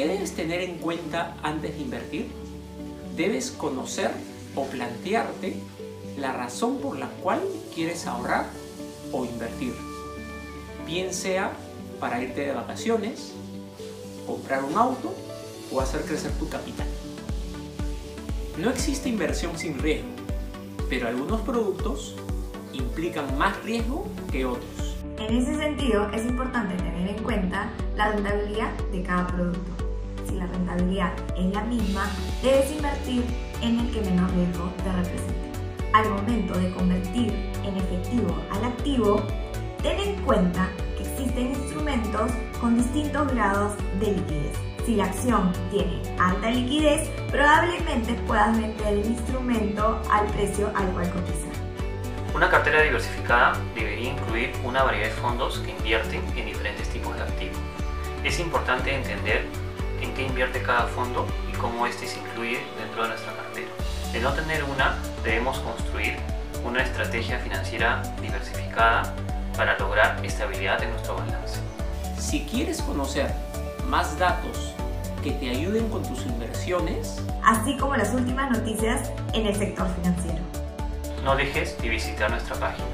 ¿Qué debes tener en cuenta antes de invertir? Debes conocer o plantearte la razón por la cual quieres ahorrar o invertir. Bien sea para irte de vacaciones, comprar un auto o hacer crecer tu capital. No existe inversión sin riesgo, pero algunos productos implican más riesgo que otros. En ese sentido, es importante tener en cuenta la rentabilidad de cada producto. Rentabilidad es la misma, debes invertir en el que menos riesgo te represente. Al momento de convertir en efectivo al activo, ten en cuenta que existen instrumentos con distintos grados de liquidez. Si la acción tiene alta liquidez, probablemente puedas vender el instrumento al precio al cual cotiza. Una cartera diversificada debería incluir una variedad de fondos que invierten en diferentes tipos de activos. Es importante entender en qué invierte cada fondo y cómo éste se incluye dentro de nuestra cartera. De no tener una, debemos construir una estrategia financiera diversificada para lograr estabilidad en nuestro balance. Si quieres conocer más datos que te ayuden con tus inversiones, así como las últimas noticias en el sector financiero. No dejes de visitar nuestra página